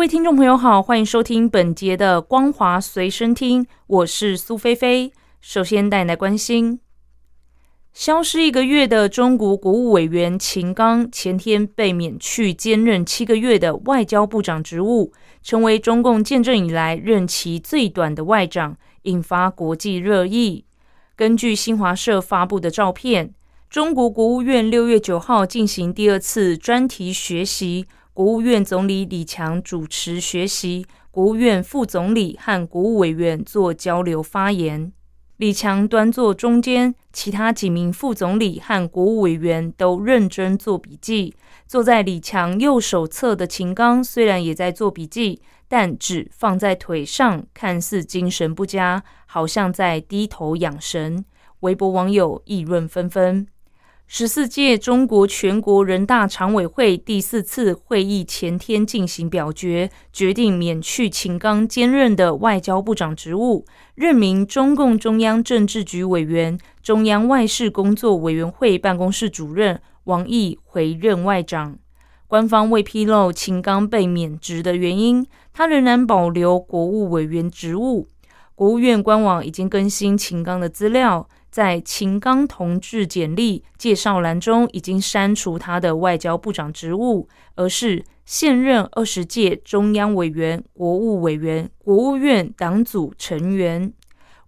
各位听众朋友好，欢迎收听本节的《光华随身听》，我是苏菲菲。首先带来关心，消失一个月的中国国务委员秦刚，前天被免去兼任七个月的外交部长职务，成为中共建政以来任期最短的外长，引发国际热议。根据新华社发布的照片，中国国务院六月九号进行第二次专题学习。国务院总理李强主持学习，国务院副总理和国务委员做交流发言。李强端坐中间，其他几名副总理和国务委员都认真做笔记。坐在李强右手侧的秦刚虽然也在做笔记，但只放在腿上，看似精神不佳，好像在低头养神。微博网友议论纷纷。十四届中国全国人大常委会第四次会议前天进行表决，决定免去秦刚兼任的外交部长职务，任命中共中央政治局委员、中央外事工作委员会办公室主任王毅回任外长。官方未披露秦刚被免职的原因，他仍然保留国务委员职务。国务院官网已经更新秦刚的资料。在秦刚同志简历介绍栏中，已经删除他的外交部长职务，而是现任二十届中央委员、国务委员、国务院党组成员。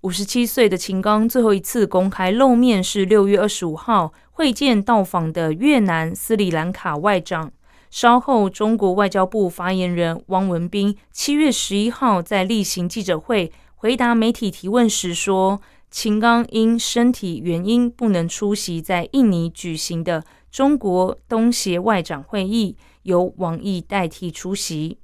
五十七岁的秦刚最后一次公开露面是六月二十五号会见到访的越南斯里兰卡外长。稍后，中国外交部发言人汪文斌七月十一号在例行记者会回答媒体提问时说。秦刚因身体原因不能出席在印尼举行的中国东协外长会议，由王毅代替出席。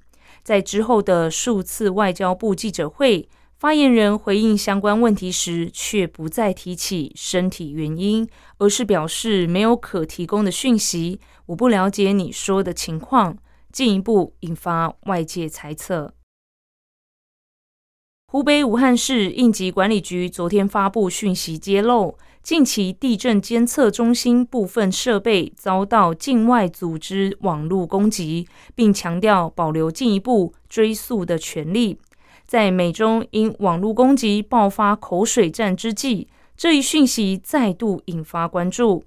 在之后的数次外交部记者会，发言人回应相关问题时，却不再提起身体原因，而是表示没有可提供的讯息。我不了解你说的情况，进一步引发外界猜测。湖北武汉市应急管理局昨天发布讯息，揭露近期地震监测中心部分设备遭到境外组织网络攻击，并强调保留进一步追溯的权利。在美中因网络攻击爆发口水战之际，这一讯息再度引发关注。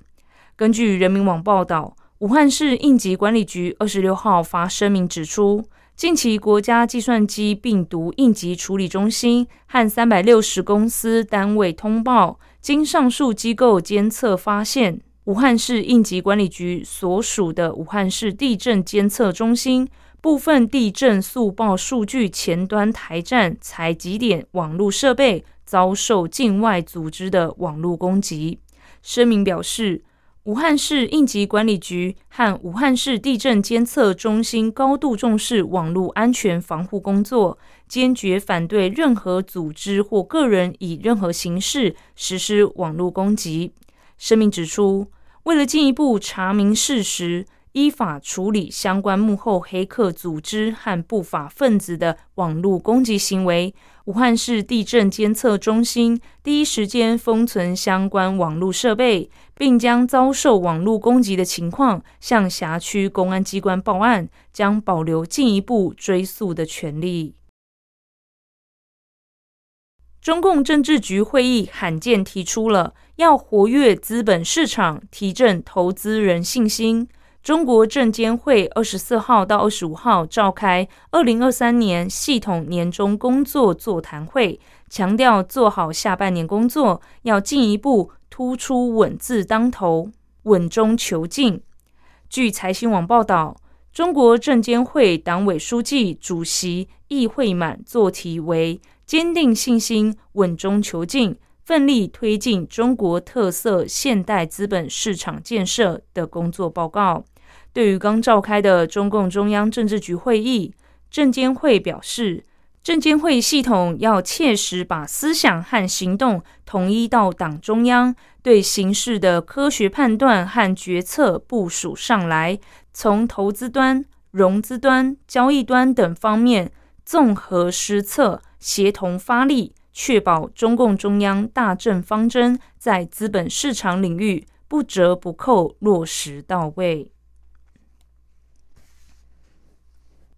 根据人民网报道，武汉市应急管理局二十六号发声明指出。近期，国家计算机病毒应急处理中心和三百六十公司单位通报，经上述机构监测发现，武汉市应急管理局所属的武汉市地震监测中心部分地震速报数据前端台站采集点网络设备遭受境外组织的网络攻击。声明表示。武汉市应急管理局和武汉市地震监测中心高度重视网络安全防护工作，坚决反对任何组织或个人以任何形式实施网络攻击。声明指出，为了进一步查明事实。依法处理相关幕后黑客组织和不法分子的网络攻击行为。武汉市地震监测中心第一时间封存相关网络设备，并将遭受网络攻击的情况向辖区公安机关报案，将保留进一步追诉的权利。中共政治局会议罕见提出了要活跃资本市场，提振投资人信心。中国证监会二十四号到二十五号召开二零二三年系统年终工作座谈会，强调做好下半年工作，要进一步突出稳字当头、稳中求进。据财新网报道，中国证监会党委书记、主席易会满做题为“坚定信心，稳中求进，奋力推进中国特色现代资本市场建设”的工作报告。对于刚召开的中共中央政治局会议，证监会表示，证监会系统要切实把思想和行动统一到党中央，对形势的科学判断和决策部署上来，从投资端、融资端、交易端等方面综合施策，协同发力，确保中共中央大政方针在资本市场领域不折不扣落实到位。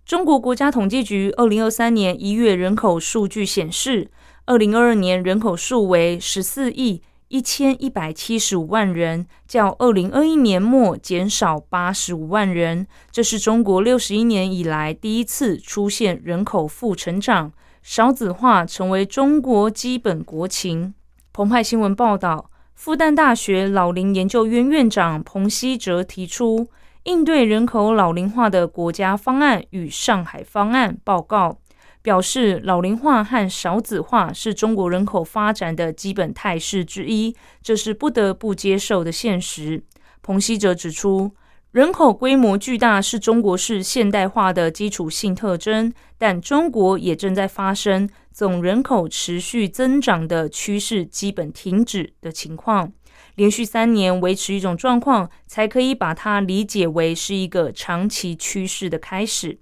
中国国家统计局二零二三年一月人口数据显示，二零二二年人口数为十四亿一千一百七十五万人，较二零二一年末减少八十五万人。这是中国六十一年以来第一次出现人口负成长，少子化成为中国基本国情。澎湃新闻报道，复旦大学老龄研究院院长彭希哲提出。应对人口老龄化的国家方案与上海方案报告表示，老龄化和少子化是中国人口发展的基本态势之一，这是不得不接受的现实。彭希哲指出，人口规模巨大是中国式现代化的基础性特征，但中国也正在发生总人口持续增长的趋势基本停止的情况。连续三年维持一种状况，才可以把它理解为是一个长期趋势的开始。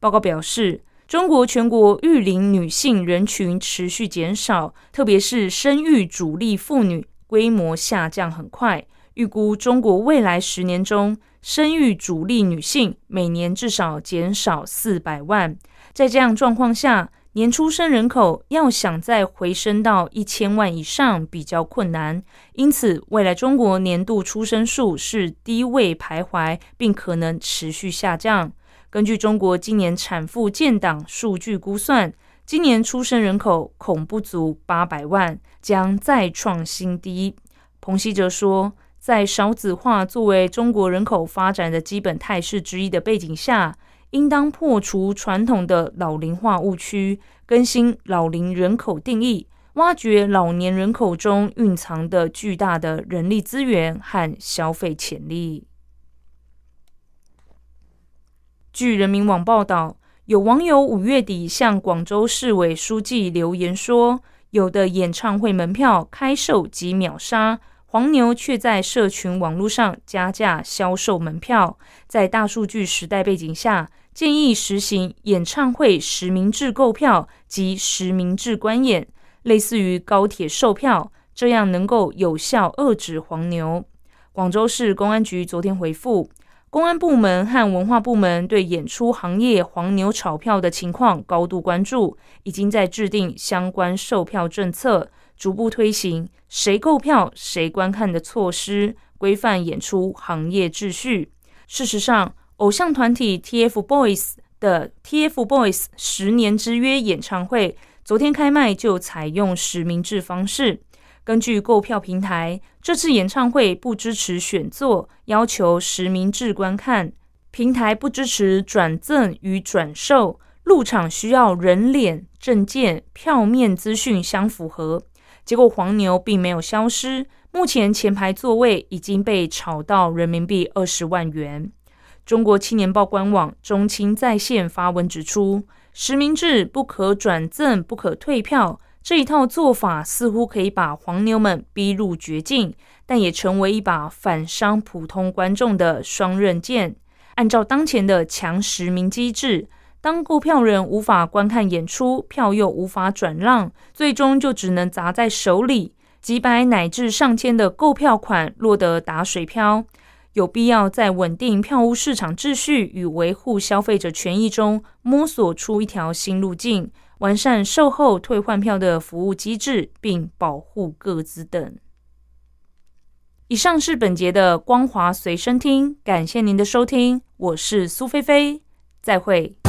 报告表示，中国全国育龄女性人群持续减少，特别是生育主力妇女规模下降很快。预估中国未来十年中，生育主力女性每年至少减少四百万。在这样状况下，年出生人口要想再回升到一千万以上比较困难，因此未来中国年度出生数是低位徘徊，并可能持续下降。根据中国今年产妇建档数据估算，今年出生人口恐不足八百万，将再创新低。彭希哲说，在少子化作为中国人口发展的基本态势之一的背景下。应当破除传统的老龄化误区，更新老龄人口定义，挖掘老年人口中蕴藏的巨大的人力资源和消费潜力。据人民网报道，有网友五月底向广州市委书记留言说，有的演唱会门票开售即秒杀，黄牛却在社群网络上加价销售门票。在大数据时代背景下。建议实行演唱会实名制购票及实名制观演，类似于高铁售票，这样能够有效遏制黄牛。广州市公安局昨天回复，公安部门和文化部门对演出行业黄牛炒票的情况高度关注，已经在制定相关售票政策，逐步推行谁购票谁观看的措施，规范演出行业秩序。事实上，偶像团体 TFBOYS 的 TFBOYS 十年之约演唱会昨天开卖就采用实名制方式。根据购票平台，这次演唱会不支持选座，要求实名制观看。平台不支持转赠与转售，入场需要人脸、证件、票面资讯相符合。结果黄牛并没有消失，目前前排座位已经被炒到人民币二十万元。中国青年报官网中青在线发文指出，实名制不可转赠、不可退票这一套做法，似乎可以把黄牛们逼入绝境，但也成为一把反伤普通观众的双刃剑。按照当前的强实名机制，当购票人无法观看演出，票又无法转让，最终就只能砸在手里，几百乃至上千的购票款落得打水漂。有必要在稳定票务市场秩序与维护消费者权益中摸索出一条新路径，完善售后退换票的服务机制，并保护各自等。以上是本节的光华随身听，感谢您的收听，我是苏菲菲，再会。